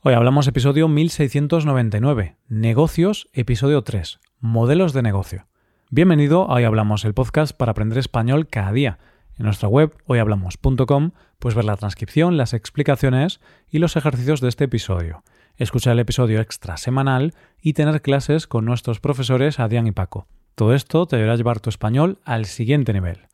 Hoy hablamos episodio 1699, Negocios, episodio 3, Modelos de negocio. Bienvenido a Hoy Hablamos, el podcast para aprender español cada día. En nuestra web, hoyhablamos.com, puedes ver la transcripción, las explicaciones y los ejercicios de este episodio, escuchar el episodio extra semanal y tener clases con nuestros profesores Adrián y Paco. Todo esto te ayudará a llevar tu español al siguiente nivel.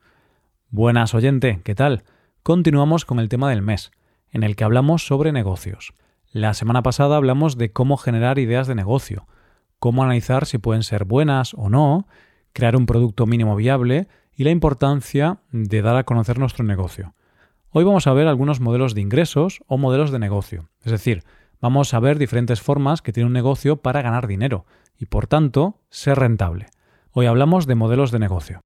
Buenas oyente, ¿qué tal? Continuamos con el tema del mes, en el que hablamos sobre negocios. La semana pasada hablamos de cómo generar ideas de negocio, cómo analizar si pueden ser buenas o no, crear un producto mínimo viable y la importancia de dar a conocer nuestro negocio. Hoy vamos a ver algunos modelos de ingresos o modelos de negocio, es decir, vamos a ver diferentes formas que tiene un negocio para ganar dinero y por tanto ser rentable. Hoy hablamos de modelos de negocio.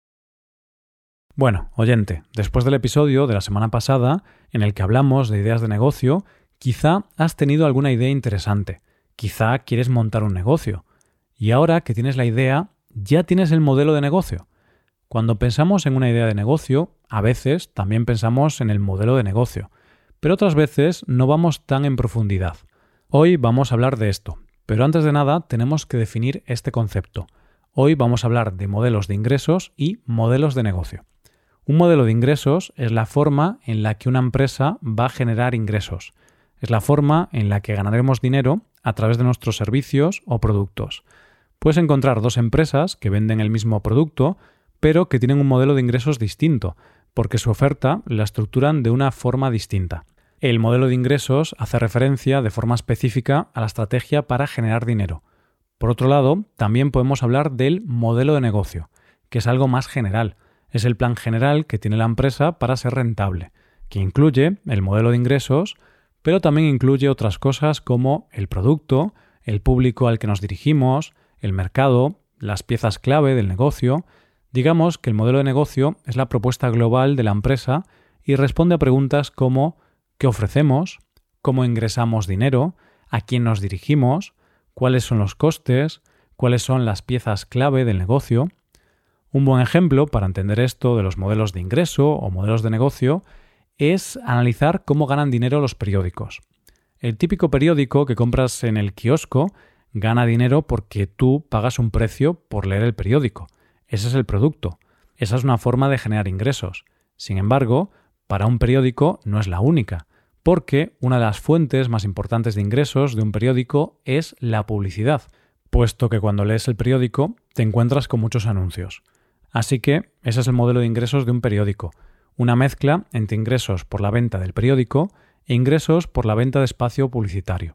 Bueno, oyente, después del episodio de la semana pasada, en el que hablamos de ideas de negocio, Quizá has tenido alguna idea interesante, quizá quieres montar un negocio, y ahora que tienes la idea, ya tienes el modelo de negocio. Cuando pensamos en una idea de negocio, a veces también pensamos en el modelo de negocio, pero otras veces no vamos tan en profundidad. Hoy vamos a hablar de esto, pero antes de nada tenemos que definir este concepto. Hoy vamos a hablar de modelos de ingresos y modelos de negocio. Un modelo de ingresos es la forma en la que una empresa va a generar ingresos. Es la forma en la que ganaremos dinero a través de nuestros servicios o productos. Puedes encontrar dos empresas que venden el mismo producto, pero que tienen un modelo de ingresos distinto, porque su oferta la estructuran de una forma distinta. El modelo de ingresos hace referencia de forma específica a la estrategia para generar dinero. Por otro lado, también podemos hablar del modelo de negocio, que es algo más general. Es el plan general que tiene la empresa para ser rentable, que incluye el modelo de ingresos, pero también incluye otras cosas como el producto, el público al que nos dirigimos, el mercado, las piezas clave del negocio. Digamos que el modelo de negocio es la propuesta global de la empresa y responde a preguntas como ¿qué ofrecemos? ¿Cómo ingresamos dinero? ¿A quién nos dirigimos? ¿Cuáles son los costes? ¿Cuáles son las piezas clave del negocio? Un buen ejemplo para entender esto de los modelos de ingreso o modelos de negocio es analizar cómo ganan dinero los periódicos. El típico periódico que compras en el kiosco gana dinero porque tú pagas un precio por leer el periódico. Ese es el producto. Esa es una forma de generar ingresos. Sin embargo, para un periódico no es la única, porque una de las fuentes más importantes de ingresos de un periódico es la publicidad, puesto que cuando lees el periódico te encuentras con muchos anuncios. Así que ese es el modelo de ingresos de un periódico una mezcla entre ingresos por la venta del periódico e ingresos por la venta de espacio publicitario.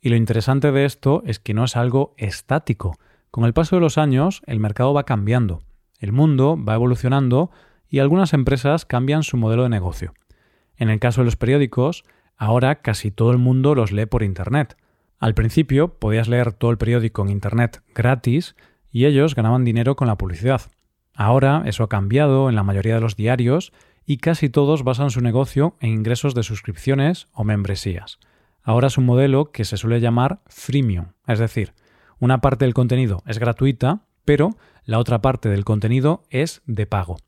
Y lo interesante de esto es que no es algo estático. Con el paso de los años, el mercado va cambiando, el mundo va evolucionando y algunas empresas cambian su modelo de negocio. En el caso de los periódicos, ahora casi todo el mundo los lee por Internet. Al principio podías leer todo el periódico en Internet gratis y ellos ganaban dinero con la publicidad. Ahora eso ha cambiado en la mayoría de los diarios y casi todos basan su negocio en ingresos de suscripciones o membresías. Ahora es un modelo que se suele llamar freemium, es decir, una parte del contenido es gratuita, pero la otra parte del contenido es de pago.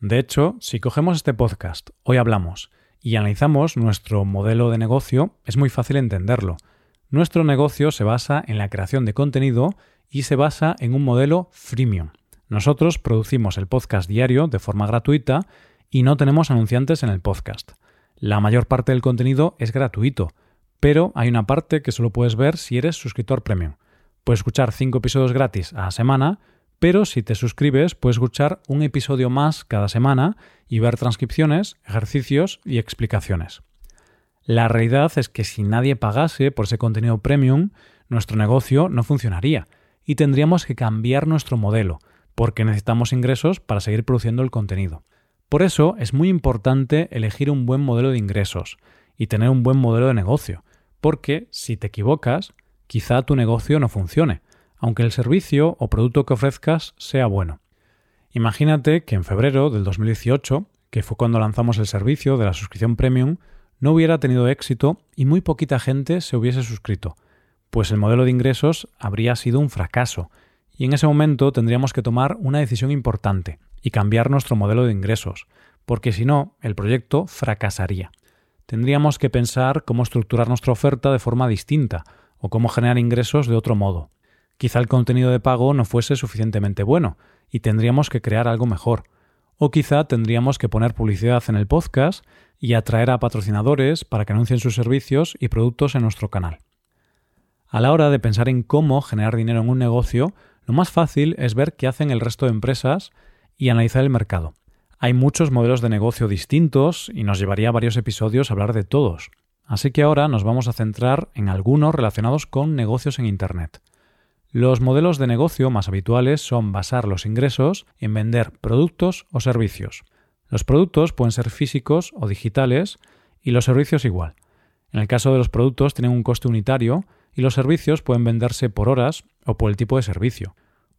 De hecho, si cogemos este podcast, hoy hablamos, y analizamos nuestro modelo de negocio, es muy fácil entenderlo. Nuestro negocio se basa en la creación de contenido y se basa en un modelo freemium. Nosotros producimos el podcast diario de forma gratuita y no tenemos anunciantes en el podcast. La mayor parte del contenido es gratuito, pero hay una parte que solo puedes ver si eres suscriptor premium. Puedes escuchar 5 episodios gratis a la semana, pero si te suscribes puedes escuchar un episodio más cada semana y ver transcripciones, ejercicios y explicaciones. La realidad es que si nadie pagase por ese contenido premium, nuestro negocio no funcionaría y tendríamos que cambiar nuestro modelo, porque necesitamos ingresos para seguir produciendo el contenido. Por eso es muy importante elegir un buen modelo de ingresos y tener un buen modelo de negocio, porque si te equivocas, quizá tu negocio no funcione, aunque el servicio o producto que ofrezcas sea bueno. Imagínate que en febrero del 2018, que fue cuando lanzamos el servicio de la suscripción premium, no hubiera tenido éxito y muy poquita gente se hubiese suscrito, pues el modelo de ingresos habría sido un fracaso, y en ese momento tendríamos que tomar una decisión importante, y cambiar nuestro modelo de ingresos, porque si no, el proyecto fracasaría. tendríamos que pensar cómo estructurar nuestra oferta de forma distinta o cómo generar ingresos de otro modo. Quizá el contenido de pago no fuese suficientemente bueno y tendríamos que crear algo mejor. O quizá tendríamos que poner publicidad en el podcast y atraer a patrocinadores para que anuncien sus servicios y productos en nuestro canal. A la hora de pensar en cómo generar dinero en un negocio, lo más fácil es ver qué hacen el resto de empresas y analizar el mercado. Hay muchos modelos de negocio distintos y nos llevaría varios episodios hablar de todos. Así que ahora nos vamos a centrar en algunos relacionados con negocios en Internet. Los modelos de negocio más habituales son basar los ingresos en vender productos o servicios. Los productos pueden ser físicos o digitales y los servicios igual. En el caso de los productos tienen un coste unitario y los servicios pueden venderse por horas o por el tipo de servicio.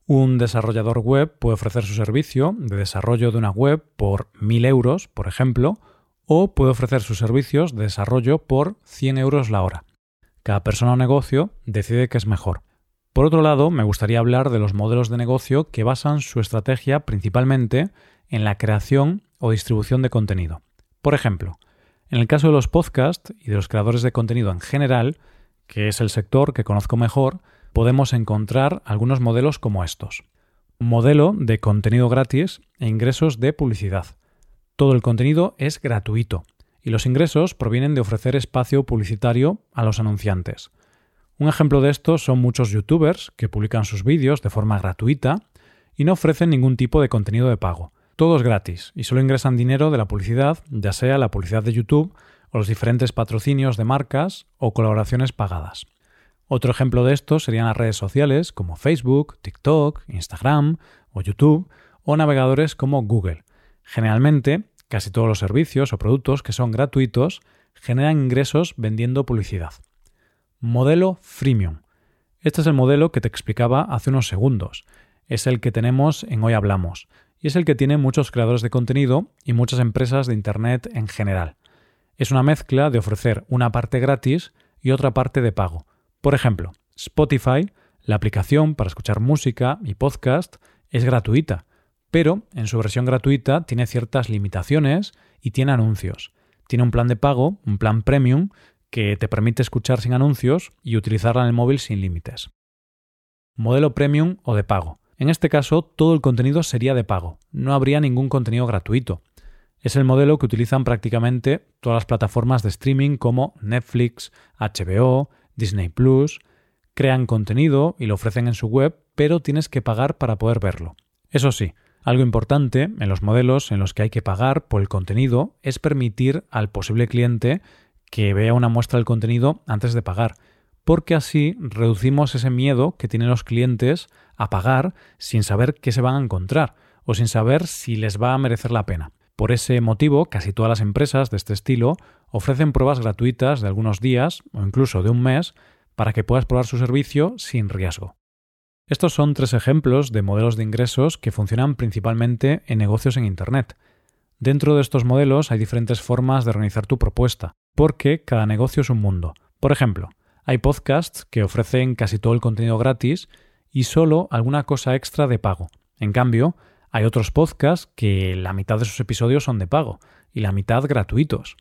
Un desarrollador web puede ofrecer su servicio de desarrollo de una web por 1.000 euros, por ejemplo, o puede ofrecer sus servicios de desarrollo por 100 euros la hora. Cada persona o negocio decide qué es mejor. Por otro lado, me gustaría hablar de los modelos de negocio que basan su estrategia principalmente en la creación o distribución de contenido. Por ejemplo, en el caso de los podcasts y de los creadores de contenido en general, que es el sector que conozco mejor, podemos encontrar algunos modelos como estos. Modelo de contenido gratis e ingresos de publicidad. Todo el contenido es gratuito y los ingresos provienen de ofrecer espacio publicitario a los anunciantes. Un ejemplo de esto son muchos youtubers que publican sus vídeos de forma gratuita y no ofrecen ningún tipo de contenido de pago. Todo es gratis y solo ingresan dinero de la publicidad, ya sea la publicidad de YouTube o los diferentes patrocinios de marcas o colaboraciones pagadas. Otro ejemplo de esto serían las redes sociales como Facebook, TikTok, Instagram o YouTube o navegadores como Google. Generalmente, casi todos los servicios o productos que son gratuitos generan ingresos vendiendo publicidad. Modelo freemium. Este es el modelo que te explicaba hace unos segundos. Es el que tenemos en Hoy Hablamos y es el que tiene muchos creadores de contenido y muchas empresas de Internet en general. Es una mezcla de ofrecer una parte gratis y otra parte de pago. Por ejemplo, Spotify, la aplicación para escuchar música y podcast, es gratuita, pero en su versión gratuita tiene ciertas limitaciones y tiene anuncios. Tiene un plan de pago, un plan premium, que te permite escuchar sin anuncios y utilizarla en el móvil sin límites. Modelo premium o de pago. En este caso, todo el contenido sería de pago, no habría ningún contenido gratuito. Es el modelo que utilizan prácticamente todas las plataformas de streaming como Netflix, HBO, Disney Plus. Crean contenido y lo ofrecen en su web, pero tienes que pagar para poder verlo. Eso sí, algo importante en los modelos en los que hay que pagar por el contenido es permitir al posible cliente que vea una muestra del contenido antes de pagar, porque así reducimos ese miedo que tienen los clientes a pagar sin saber qué se van a encontrar o sin saber si les va a merecer la pena. Por ese motivo, casi todas las empresas de este estilo ofrecen pruebas gratuitas de algunos días o incluso de un mes para que puedas probar su servicio sin riesgo. Estos son tres ejemplos de modelos de ingresos que funcionan principalmente en negocios en Internet. Dentro de estos modelos hay diferentes formas de organizar tu propuesta, porque cada negocio es un mundo. Por ejemplo, hay podcasts que ofrecen casi todo el contenido gratis y solo alguna cosa extra de pago. En cambio, hay otros podcasts que la mitad de sus episodios son de pago y la mitad gratuitos.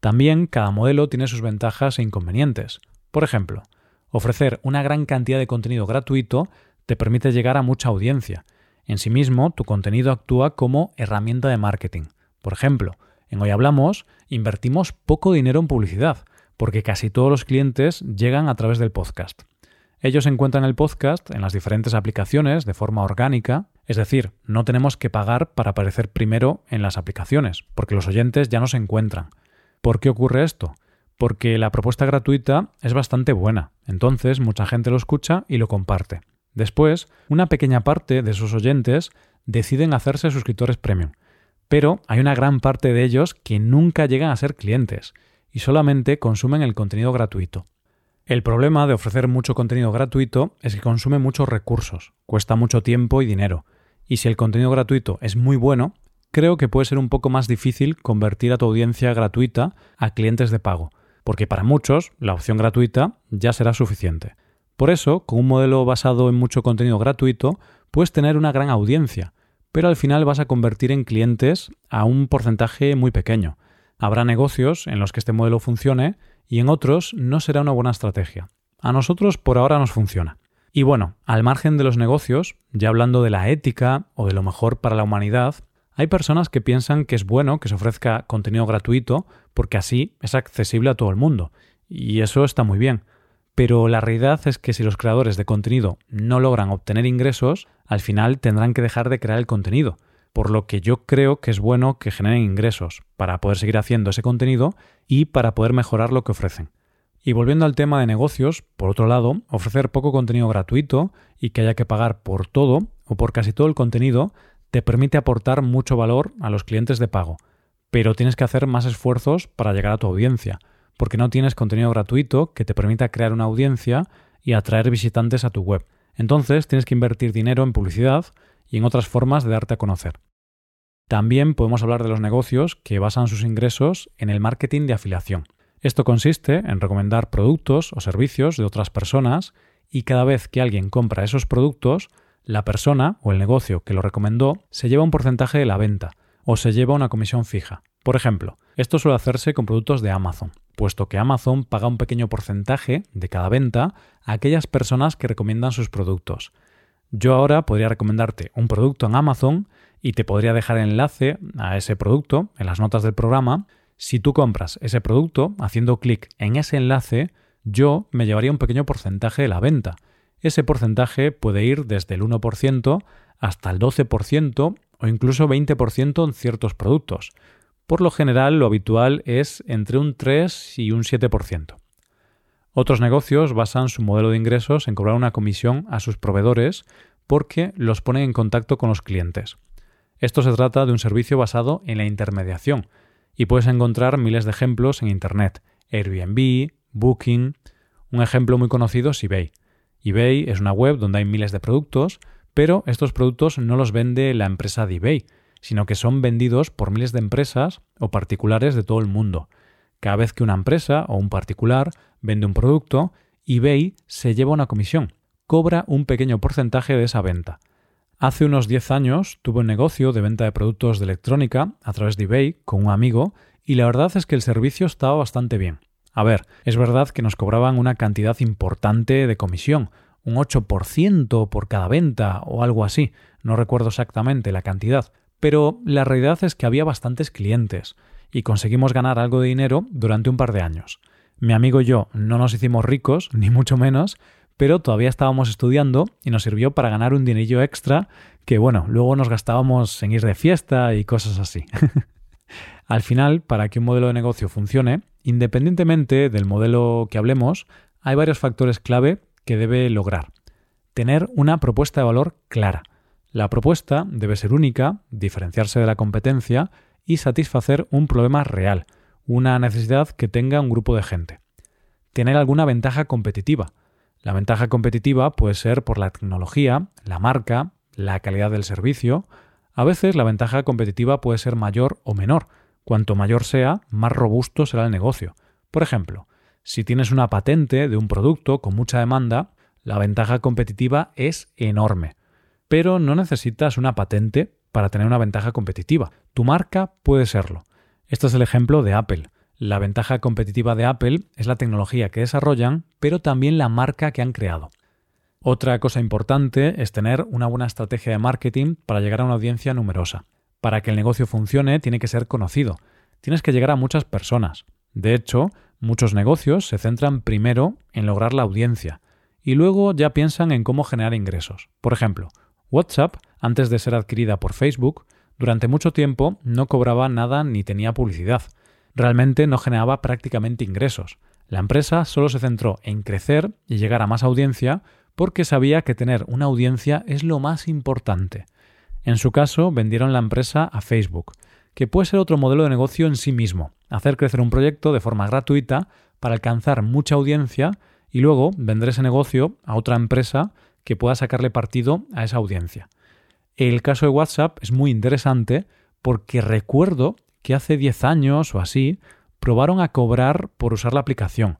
También cada modelo tiene sus ventajas e inconvenientes. Por ejemplo, Ofrecer una gran cantidad de contenido gratuito te permite llegar a mucha audiencia. En sí mismo, tu contenido actúa como herramienta de marketing. Por ejemplo, en Hoy Hablamos invertimos poco dinero en publicidad, porque casi todos los clientes llegan a través del podcast. Ellos encuentran el podcast en las diferentes aplicaciones de forma orgánica, es decir, no tenemos que pagar para aparecer primero en las aplicaciones, porque los oyentes ya no se encuentran. ¿Por qué ocurre esto? porque la propuesta gratuita es bastante buena, entonces mucha gente lo escucha y lo comparte. Después, una pequeña parte de sus oyentes deciden hacerse suscriptores premium, pero hay una gran parte de ellos que nunca llegan a ser clientes y solamente consumen el contenido gratuito. El problema de ofrecer mucho contenido gratuito es que consume muchos recursos, cuesta mucho tiempo y dinero, y si el contenido gratuito es muy bueno, creo que puede ser un poco más difícil convertir a tu audiencia gratuita a clientes de pago, porque para muchos la opción gratuita ya será suficiente. Por eso, con un modelo basado en mucho contenido gratuito, puedes tener una gran audiencia, pero al final vas a convertir en clientes a un porcentaje muy pequeño. Habrá negocios en los que este modelo funcione y en otros no será una buena estrategia. A nosotros por ahora nos funciona. Y bueno, al margen de los negocios, ya hablando de la ética o de lo mejor para la humanidad, hay personas que piensan que es bueno que se ofrezca contenido gratuito porque así es accesible a todo el mundo. Y eso está muy bien. Pero la realidad es que si los creadores de contenido no logran obtener ingresos, al final tendrán que dejar de crear el contenido. Por lo que yo creo que es bueno que generen ingresos para poder seguir haciendo ese contenido y para poder mejorar lo que ofrecen. Y volviendo al tema de negocios, por otro lado, ofrecer poco contenido gratuito y que haya que pagar por todo o por casi todo el contenido te permite aportar mucho valor a los clientes de pago, pero tienes que hacer más esfuerzos para llegar a tu audiencia, porque no tienes contenido gratuito que te permita crear una audiencia y atraer visitantes a tu web. Entonces tienes que invertir dinero en publicidad y en otras formas de darte a conocer. También podemos hablar de los negocios que basan sus ingresos en el marketing de afiliación. Esto consiste en recomendar productos o servicios de otras personas y cada vez que alguien compra esos productos, la persona o el negocio que lo recomendó se lleva un porcentaje de la venta o se lleva una comisión fija. Por ejemplo, esto suele hacerse con productos de Amazon, puesto que Amazon paga un pequeño porcentaje de cada venta a aquellas personas que recomiendan sus productos. Yo ahora podría recomendarte un producto en Amazon y te podría dejar el enlace a ese producto en las notas del programa si tú compras ese producto haciendo clic en ese enlace, yo me llevaría un pequeño porcentaje de la venta. Ese porcentaje puede ir desde el 1% hasta el 12% o incluso 20% en ciertos productos. Por lo general, lo habitual es entre un 3 y un 7%. Otros negocios basan su modelo de ingresos en cobrar una comisión a sus proveedores porque los ponen en contacto con los clientes. Esto se trata de un servicio basado en la intermediación, y puedes encontrar miles de ejemplos en Internet. Airbnb, Booking. Un ejemplo muy conocido es eBay. eBay es una web donde hay miles de productos, pero estos productos no los vende la empresa de eBay, sino que son vendidos por miles de empresas o particulares de todo el mundo. Cada vez que una empresa o un particular vende un producto, eBay se lleva una comisión, cobra un pequeño porcentaje de esa venta. Hace unos 10 años tuve un negocio de venta de productos de electrónica a través de eBay con un amigo y la verdad es que el servicio estaba bastante bien. A ver, es verdad que nos cobraban una cantidad importante de comisión, un 8% por cada venta o algo así, no recuerdo exactamente la cantidad, pero la realidad es que había bastantes clientes y conseguimos ganar algo de dinero durante un par de años. Mi amigo y yo no nos hicimos ricos, ni mucho menos, pero todavía estábamos estudiando y nos sirvió para ganar un dinerillo extra que, bueno, luego nos gastábamos en ir de fiesta y cosas así. Al final, para que un modelo de negocio funcione, independientemente del modelo que hablemos, hay varios factores clave que debe lograr. Tener una propuesta de valor clara. La propuesta debe ser única, diferenciarse de la competencia y satisfacer un problema real, una necesidad que tenga un grupo de gente. Tener alguna ventaja competitiva, la ventaja competitiva puede ser por la tecnología, la marca, la calidad del servicio. A veces la ventaja competitiva puede ser mayor o menor. Cuanto mayor sea, más robusto será el negocio. Por ejemplo, si tienes una patente de un producto con mucha demanda, la ventaja competitiva es enorme. Pero no necesitas una patente para tener una ventaja competitiva. Tu marca puede serlo. Este es el ejemplo de Apple. La ventaja competitiva de Apple es la tecnología que desarrollan, pero también la marca que han creado. Otra cosa importante es tener una buena estrategia de marketing para llegar a una audiencia numerosa. Para que el negocio funcione tiene que ser conocido. Tienes que llegar a muchas personas. De hecho, muchos negocios se centran primero en lograr la audiencia y luego ya piensan en cómo generar ingresos. Por ejemplo, WhatsApp, antes de ser adquirida por Facebook, durante mucho tiempo no cobraba nada ni tenía publicidad realmente no generaba prácticamente ingresos. La empresa solo se centró en crecer y llegar a más audiencia porque sabía que tener una audiencia es lo más importante. En su caso, vendieron la empresa a Facebook, que puede ser otro modelo de negocio en sí mismo, hacer crecer un proyecto de forma gratuita para alcanzar mucha audiencia y luego vender ese negocio a otra empresa que pueda sacarle partido a esa audiencia. El caso de WhatsApp es muy interesante porque recuerdo que hace 10 años o así probaron a cobrar por usar la aplicación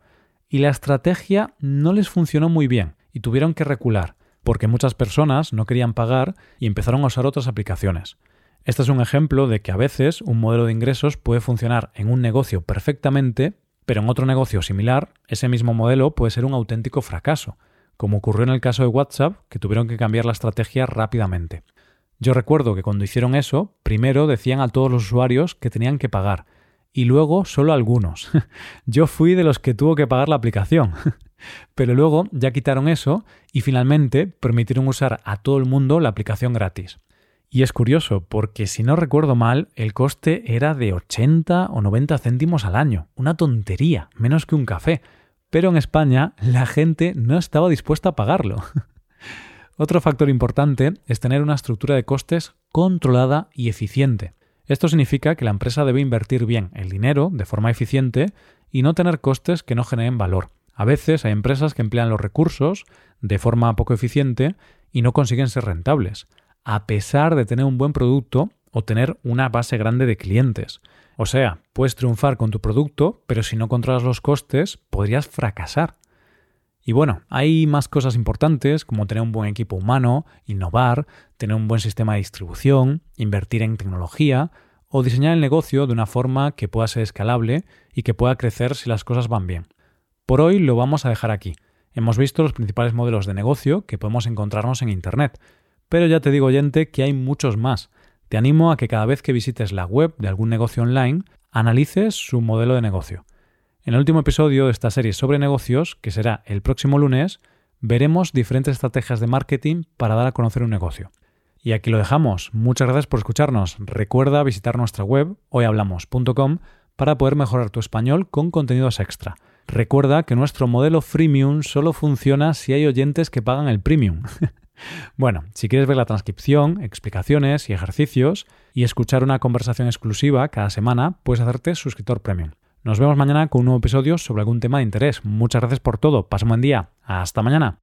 y la estrategia no les funcionó muy bien y tuvieron que recular porque muchas personas no querían pagar y empezaron a usar otras aplicaciones. Este es un ejemplo de que a veces un modelo de ingresos puede funcionar en un negocio perfectamente, pero en otro negocio similar, ese mismo modelo puede ser un auténtico fracaso, como ocurrió en el caso de WhatsApp, que tuvieron que cambiar la estrategia rápidamente. Yo recuerdo que cuando hicieron eso, primero decían a todos los usuarios que tenían que pagar, y luego solo algunos. Yo fui de los que tuvo que pagar la aplicación. Pero luego ya quitaron eso y finalmente permitieron usar a todo el mundo la aplicación gratis. Y es curioso, porque si no recuerdo mal, el coste era de 80 o 90 céntimos al año. Una tontería, menos que un café. Pero en España la gente no estaba dispuesta a pagarlo. Otro factor importante es tener una estructura de costes controlada y eficiente. Esto significa que la empresa debe invertir bien el dinero de forma eficiente y no tener costes que no generen valor. A veces hay empresas que emplean los recursos de forma poco eficiente y no consiguen ser rentables a pesar de tener un buen producto o tener una base grande de clientes. O sea, puedes triunfar con tu producto, pero si no controlas los costes, podrías fracasar. Y bueno, hay más cosas importantes como tener un buen equipo humano, innovar, tener un buen sistema de distribución, invertir en tecnología o diseñar el negocio de una forma que pueda ser escalable y que pueda crecer si las cosas van bien. Por hoy lo vamos a dejar aquí. Hemos visto los principales modelos de negocio que podemos encontrarnos en Internet, pero ya te digo, oyente, que hay muchos más. Te animo a que cada vez que visites la web de algún negocio online, analices su modelo de negocio. En el último episodio de esta serie sobre negocios, que será el próximo lunes, veremos diferentes estrategias de marketing para dar a conocer un negocio. Y aquí lo dejamos. Muchas gracias por escucharnos. Recuerda visitar nuestra web hoyhablamos.com para poder mejorar tu español con contenidos extra. Recuerda que nuestro modelo freemium solo funciona si hay oyentes que pagan el premium. Bueno, si quieres ver la transcripción, explicaciones y ejercicios y escuchar una conversación exclusiva cada semana, puedes hacerte suscriptor premium. Nos vemos mañana con un nuevo episodio sobre algún tema de interés. Muchas gracias por todo. Pasa un buen día. Hasta mañana.